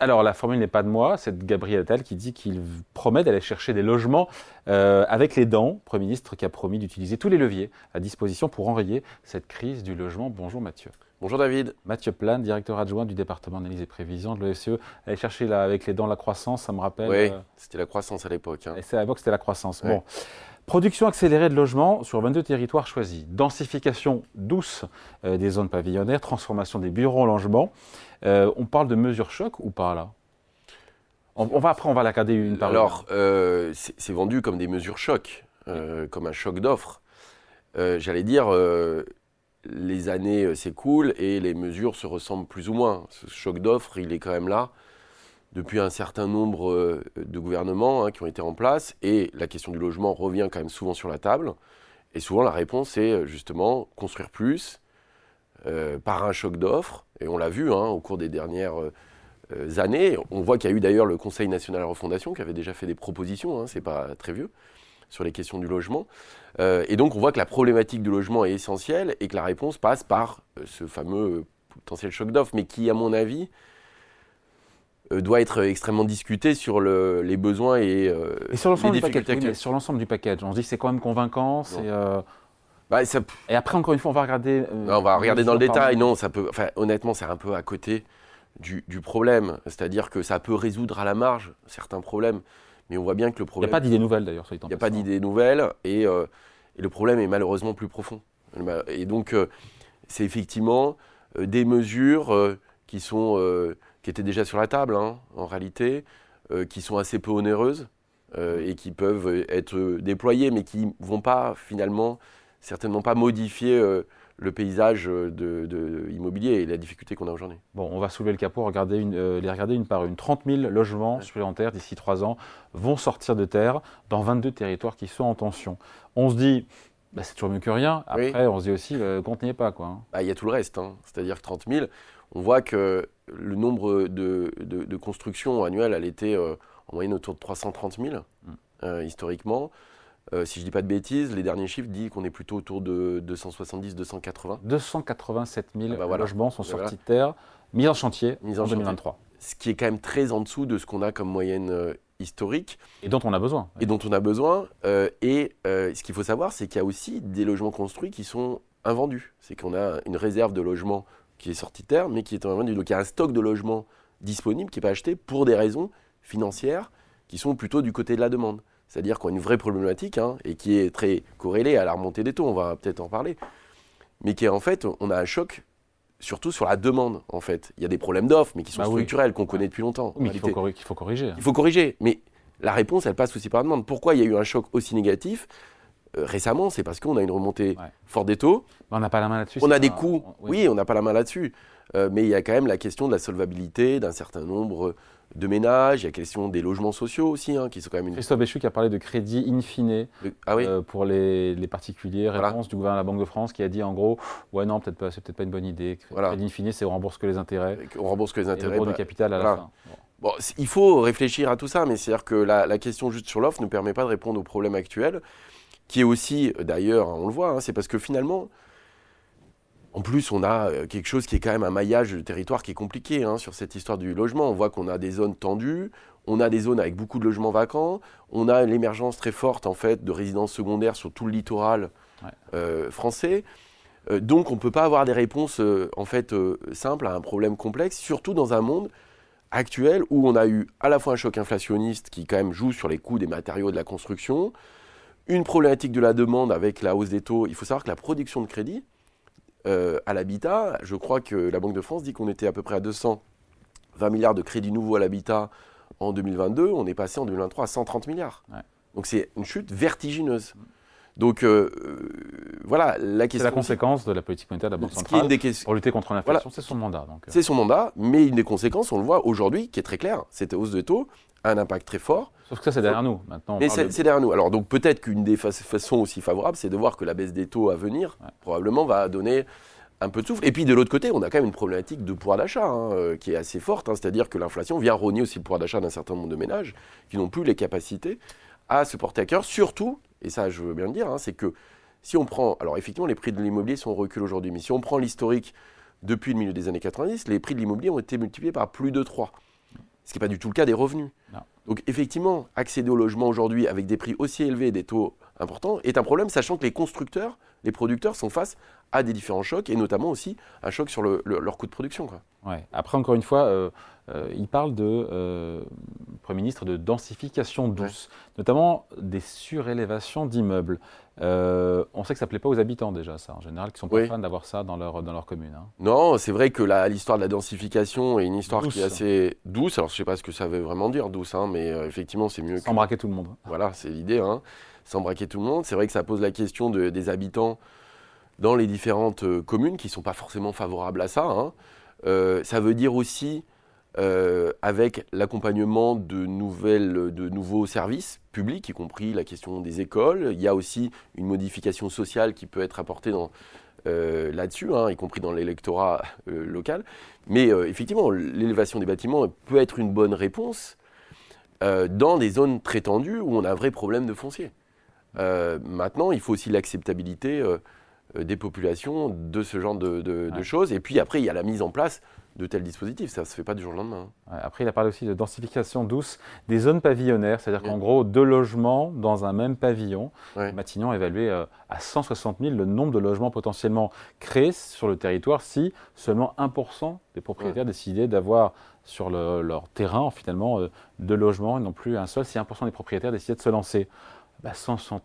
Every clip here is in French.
Alors, la formule n'est pas de moi, c'est de Gabriel Attal qui dit qu'il promet d'aller chercher des logements euh, avec les dents. Premier ministre qui a promis d'utiliser tous les leviers à disposition pour enrayer cette crise du logement. Bonjour Mathieu. Bonjour David. Mathieu Plane, directeur adjoint du département d'analyse et prévision de l'OFCE. Aller chercher là, avec les dents la croissance, ça me rappelle. Oui, c'était la croissance à l'époque. Hein. À l'époque, c'était la croissance. Bon. Production accélérée de logements sur 22 territoires choisis. Densification douce euh, des zones pavillonnaires, transformation des bureaux en logements. Euh, on parle de mesures choc ou pas là? On, va après, on va la regarder une par. Alors, euh, c'est vendu comme des mesures choc, comme un choc d'offres. J'allais dire, les années s'écoulent et les mesures se ressemblent plus ou moins. Ce choc d'offres, il est quand même là depuis un certain nombre euh, de gouvernements hein, qui ont été en place, et la question du logement revient quand même souvent sur la table. Et souvent, la réponse est euh, justement construire plus euh, par un choc d'offres. Et on l'a vu hein, au cours des dernières années. On voit qu'il y a eu d'ailleurs le Conseil national de la refondation qui avait déjà fait des propositions, hein, c'est pas très vieux, sur les questions du logement. et donc, on voit que la problématique du logement est essentielle et que la réponse passe par ce fameux potentiel choc d'offres, mais qui, à mon avis, euh, doit être extrêmement discuté sur le, les besoins et, euh, sur l'ensemble du package, on se dit que c'est quand même convaincant. Euh, bah, et après, encore une fois, on va regarder. on va regarder dans le détail. Non, ça peut. Enfin, honnêtement, c'est un peu à côté du, du problème. C'est-à-dire que ça peut résoudre à la marge certains problèmes, mais on voit bien que le problème. Il n'y a pas d'idée nouvelle d'ailleurs. Il n'y a pas d'idée nouvelle et, et, le problème est malheureusement plus profond. Et donc, c'est effectivement des mesures qui sont qui étaient déjà sur la table, hein, en réalité, euh, qui sont assez peu onéreuses euh, et qui peuvent être déployées, mais qui ne vont pas, finalement, certainement pas modifier euh, le paysage de, immobilier et la difficulté qu'on a aujourd'hui. Bon, on va soulever le capot, regarder une, les regarder une par une. 30 000 logements supplémentaires d'ici trois ans vont sortir de terre dans 22 territoires qui sont en tension. On se dit, bah, c'est toujours mieux que rien. Après, on se dit aussi, euh, compte n'y est pas. Hein. Bah, il y a tout le reste. Hein. C'est-à-dire 30 000, on voit que le nombre de, de, constructions annuelles, elle était euh, en moyenne autour de 330 000, mm. euh, historiquement. Euh, si je ne dis pas de bêtises, les derniers chiffres disent qu'on est plutôt autour de 270-280. 287 000 logements sont sortis de terre, mis en chantier mis en, 2023. Ce qui est quand même très en dessous de ce qu'on a comme moyenne historique. Et dont on a besoin. Et dont on a besoin. et ce qu'il faut savoir, c'est qu'il y a aussi des logements construits qui sont invendus. C'est qu'on a une réserve de logements qui est sorti de terre, mais qui est en vendu. Donc il y a un stock de logements disponible qui n'est pas acheté pour des raisons financières qui sont plutôt du côté de la demande. C'est-à-dire qu'on a une vraie problématique hein, et qui est très corrélée à la remontée des taux, on va peut-être en parler, mais qui est en fait, on a un choc surtout sur la demande en fait. Il y a des problèmes d'offres, mais qui sont bah structurels, qu'on connaît depuis longtemps. Mais qu'il faut, faut, corriger. Il faut corriger, mais la réponse, elle passe aussi par la demande. Pourquoi il y a eu un choc aussi négatif euh, récemment, c'est parce qu'on a une remontée forte des taux. on n'a pas la main là-dessus. On a des coûts. oui. on n'a pas la main là-dessus. Euh, mais il y a quand même la question de la solvabilité d'un certain nombre de ménages. Il y a la question des logements sociaux aussi, hein, qui sont quand même une... Christophe Béchu qui a parlé de crédit in fine ah euh, pour les, particuliers. Réponse du gouvernement de la Banque de France qui a dit en gros, ouais non, peut-être pas, c'est peut-être pas une bonne idée. Crédit in fine, c'est on rembourse que les intérêts. On rembourse que les intérêts. Et le bah, capital à la fin. Bon. il faut réfléchir à tout ça, mais c'est-à-dire que la, la question juste sur l'offre ne permet pas de répondre aux problèmes actuels qui est aussi, d'ailleurs, on le voit, hein, c'est parce que finalement, en plus, on a euh, quelque chose qui est quand même un maillage de territoire qui est compliqué hein, sur cette histoire du logement. On voit qu'on a des zones tendues, on a des zones avec beaucoup de logements vacants, on a l'émergence très forte en fait de résidences secondaires sur tout le littoral euh, français. Euh, donc, on ne peut pas avoir des réponses en fait simples à un problème complexe, surtout dans un monde actuel où on a eu à la fois un choc inflationniste qui quand même joue sur les coûts des matériaux de la construction, une problématique de la demande avec la hausse des taux. Il faut savoir que la production de crédit euh, à l'habitat, je crois que la Banque de France dit qu'on était à peu près à 220 milliards de crédits nouveaux à l'habitat en 2022. On est passé en 2023 à 130 milliards. Donc c'est une chute vertigineuse. Donc euh, euh, voilà, la question. C'est la conséquence de la politique monétaire de la Banque centrale pour lutter contre l'inflation, c'est son mandat. C'est son mandat, mais une des conséquences, on le voit aujourd'hui, qui est très claire, cette hausse de taux a un impact très fort. Sauf que ça, c'est derrière nous maintenant. Mais c'est derrière nous. Alors, donc peut-être qu'une des façons aussi favorables, c'est de voir que la baisse des taux à venir, probablement, va donner un peu de souffle. Et puis de l'autre côté, on a quand même une problématique de pouvoir d'achat hein, euh, qui est assez forte, hein. c'est-à-dire que l'inflation vient rogner aussi le pouvoir d'achat d'un certain nombre de ménages qui n'ont plus les capacités à se porter à cœur. Surtout, et ça je veux bien le dire, hein, c'est que si on prend, alors effectivement les prix de l'immobilier sont en recul aujourd'hui, mais si on prend l'historique depuis le milieu des années 90, les prix de l'immobilier ont été multipliés par plus de 3. Ce qui n'est pas du tout le cas des revenus. Donc effectivement, accéder au logement aujourd'hui avec des prix aussi élevés et des taux importants est un problème, sachant que les constructeurs, les producteurs sont face à des différents chocs, et notamment aussi un choc sur leur coût de production. Quoi. Ouais. Après, encore une fois, euh, euh, il parle de, euh, Premier ministre, de densification douce, notamment des surélévations d'immeubles. on sait que ça ne plaît pas aux habitants déjà, ça, en général, qui sont pas fans d'avoir ça dans leur, dans leur commune. Hein. Non, c'est vrai que l'histoire de la densification est une histoire qui est assez douce. Alors, je ne sais pas ce que ça veut vraiment dire, douce, hein, mais effectivement, c'est mieux. Sans braquer tout le monde. Voilà, c'est l'idée. Hein. Sans braquer tout le monde. C'est vrai que ça pose la question de, des habitants dans les différentes communes qui ne sont pas forcément favorables à ça. Hein. Euh, ça veut dire aussi, euh, avec l'accompagnement de, nouvelles, de nouveaux services publics, y compris la question des écoles, il y a aussi une modification sociale qui peut être apportée euh, là-dessus, hein, y compris dans l'électorat local. Mais effectivement, l'élévation des bâtiments peut être une bonne réponse dans des zones très tendues où on a un vrai problème de foncier. maintenant, il faut aussi l'acceptabilité euh, des populations de ce genre de, choses. Et puis après, il y a la mise en place de tels dispositifs. Ça ne se fait pas du jour au lendemain. Hein. après, il a parlé aussi de densification douce des zones pavillonnaires, c'est-à-dire qu'en gros, deux logements dans un même pavillon. Matignon a évalué euh, à 160 000 le nombre de logements potentiellement créés sur le territoire si seulement 1% des propriétaires décidaient d'avoir sur leur terrain finalement euh, deux logements et non plus un seul, si 1% des propriétaires décidaient de se lancer. 160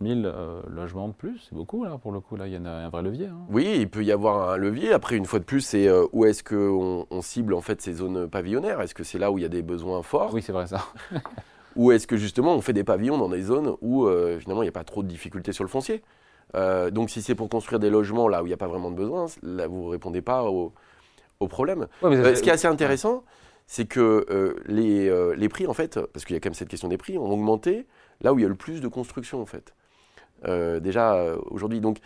bah, 000 euh, logements de plus, c'est beaucoup là pour le coup, là il y a un, vrai levier. Hein. Oui, il peut y avoir un levier. Après, une fois de plus, c'est euh, où est-ce qu'on on cible en fait ces zones pavillonnaires? Est-ce que c'est là où il y a des besoins forts? Oui, c'est vrai ça. ou est-ce que justement on fait des pavillons dans des zones où euh, finalement il n'y a pas trop de difficultés sur le foncier? Donc si c'est pour construire des logements là où il n'y a pas vraiment de besoin, là vous ne répondez pas au, problème. ce qui est assez intéressant, c'est que les, les prix en fait, parce qu'il y a quand même cette question des prix, ont augmenté là où il y a le plus de construction en fait. Euh, déjà euh, aujourd'hui. Donc,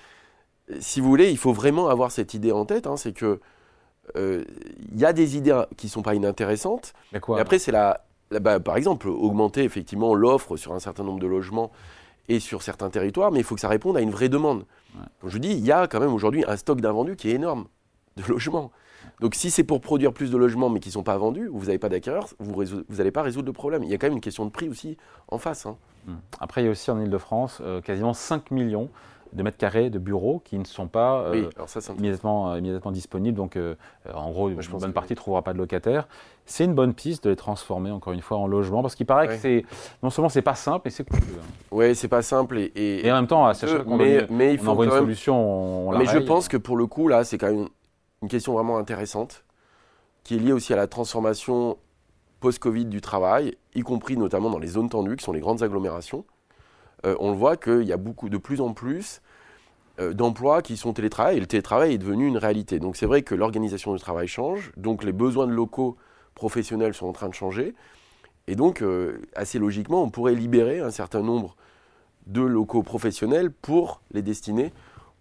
si vous voulez, il faut vraiment avoir cette idée en tête, hein, c'est que euh, il y a des idées qui ne sont pas inintéressantes. Mais quoi, après, c'est la, bah, par exemple, augmenter effectivement l'offre sur un certain nombre de logements et sur certains territoires, mais il faut que ça réponde à une vraie demande. je dis, il y a quand même aujourd'hui un stock d'invendus qui est énorme de logements. Donc si c'est pour produire plus de logements mais qui ne sont pas vendus, vous n'avez pas d'acquéreurs, vous n'allez pas résoudre le problème. Il y a quand même une question de prix aussi en face. Hein. Hmm. Après, il y a aussi en Ile-de-France euh, quasiment 5 millions de mètres carrés de bureaux qui ne sont pas euh, immédiatement, euh, immédiatement, disponibles. Donc, en gros, une bonne partie ne trouvera pas de locataires. C'est une bonne piste de les transformer, encore une fois, en logement, parce qu'il paraît que c'est non seulement c'est pas simple, mais c'est coûteux. Hein. Oui, c'est pas simple. Et, et, en même temps, à chaque mais, mais il faut envoie une solution, on, Mais je pense que pour le coup, là, c'est quand même une question vraiment intéressante, qui est liée aussi à la transformation post-Covid du travail, y compris notamment dans les zones tendues, qui sont les grandes agglomérations. Euh, on le voit qu'il y a beaucoup, de plus en plus euh, d'emplois qui sont télétravail, et le télétravail est devenu une réalité. Donc c'est vrai que l'organisation du travail change, donc les besoins de locaux professionnels sont en train de changer, et donc euh, assez logiquement, on pourrait libérer un certain nombre de locaux professionnels pour les destiner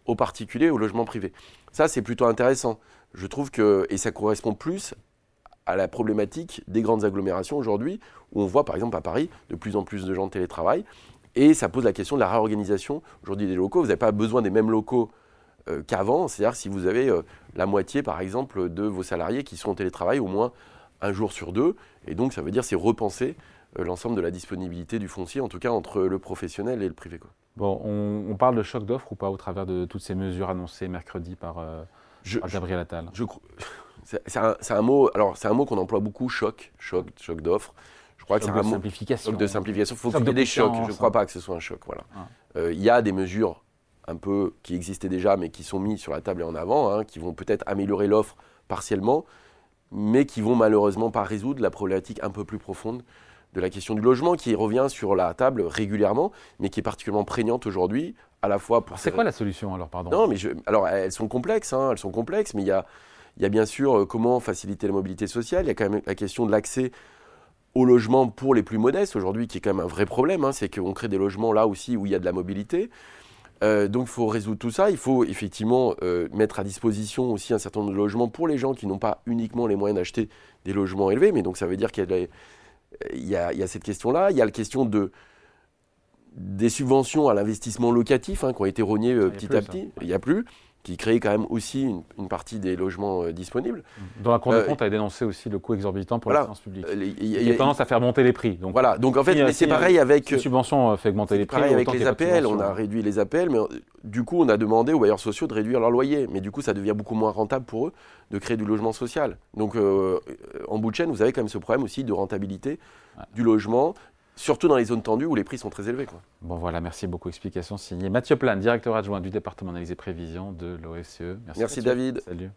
aux particuliers, aux logements privés. Ça, c'est plutôt intéressant. Je trouve que, et ça correspond plus à la problématique des grandes agglomérations aujourd'hui, où on voit par exemple à Paris de plus en plus de gens de télétravail, et ça pose la question de la réorganisation aujourd'hui des locaux. Vous n'avez pas besoin des mêmes locaux euh, qu'avant, c'est-à-dire si vous avez euh, la moitié par exemple de vos salariés qui sont en télétravail au moins un jour sur deux, et donc ça veut dire c'est repenser l'ensemble de la disponibilité du foncier, en tout cas entre le professionnel et le privé. Quoi. Bon, on, parle de choc d'offres ou pas au travers de toutes ces mesures annoncées mercredi par, euh, Gabriel Attal? je, C'est un, mot, alors c'est un mot qu'on emploie beaucoup, choc, choc, choc d'offres. Je crois que c'est un mot simplification. Choc de simplification. Il faut qu'il y ait des chocs. Je ne crois pas que ce soit un choc. Voilà. Ah. Euh, il y a des mesures un peu qui existaient déjà, mais qui sont mises sur la table et en avant, hein, qui vont peut-être améliorer l'offre partiellement, mais qui vont malheureusement pas résoudre la problématique un peu plus profonde de la question du logement qui revient sur la table régulièrement, mais qui est particulièrement prégnante aujourd'hui, à la fois pour. C'est quoi la solution alors, pardon? Non, mais alors elles sont complexes, hein, elles sont complexes, mais il y a, il y a bien sûr euh, comment faciliter la mobilité sociale. Il y a quand même la question de l'accès au logement pour les plus modestes aujourd'hui, qui est quand même un vrai problème. Hein, c'est qu'on crée des logements là aussi où il y a de la mobilité. Euh, donc il faut résoudre tout ça. Il faut effectivement euh, mettre à disposition aussi un certain nombre de logements pour les gens qui n'ont pas uniquement les moyens d'acheter des logements élevés. Mais donc ça veut dire qu'il y a il y, a, cette question-là. Il y a la question de, des subventions à l'investissement locatif hein, qui ont été rognées euh, petit à petit. Il n'y a plus. Qui crée quand même aussi une, partie des logements euh, disponibles. Dans la Cour des comptes a dénoncé aussi le coût exorbitant pour la finance publique. Il y, a tendance à faire monter les prix. Donc, voilà, donc en fait, c'est pareil avec. Les subventions fait augmenter les prix. Pareil avec les APL, on a réduit les APL, mais du coup, on a demandé aux bailleurs sociaux de réduire leur loyer. Mais du coup, ça devient beaucoup moins rentable pour eux de créer du logement social. Donc, en bout de chaîne, vous avez quand même ce problème aussi de rentabilité du logement surtout dans les zones tendues où les prix sont très élevés. Bon voilà, merci beaucoup. Explication signée Mathieu Plane, directeur adjoint du département d'analyse et prévision de l'OSCE. Merci, merci David. Salut.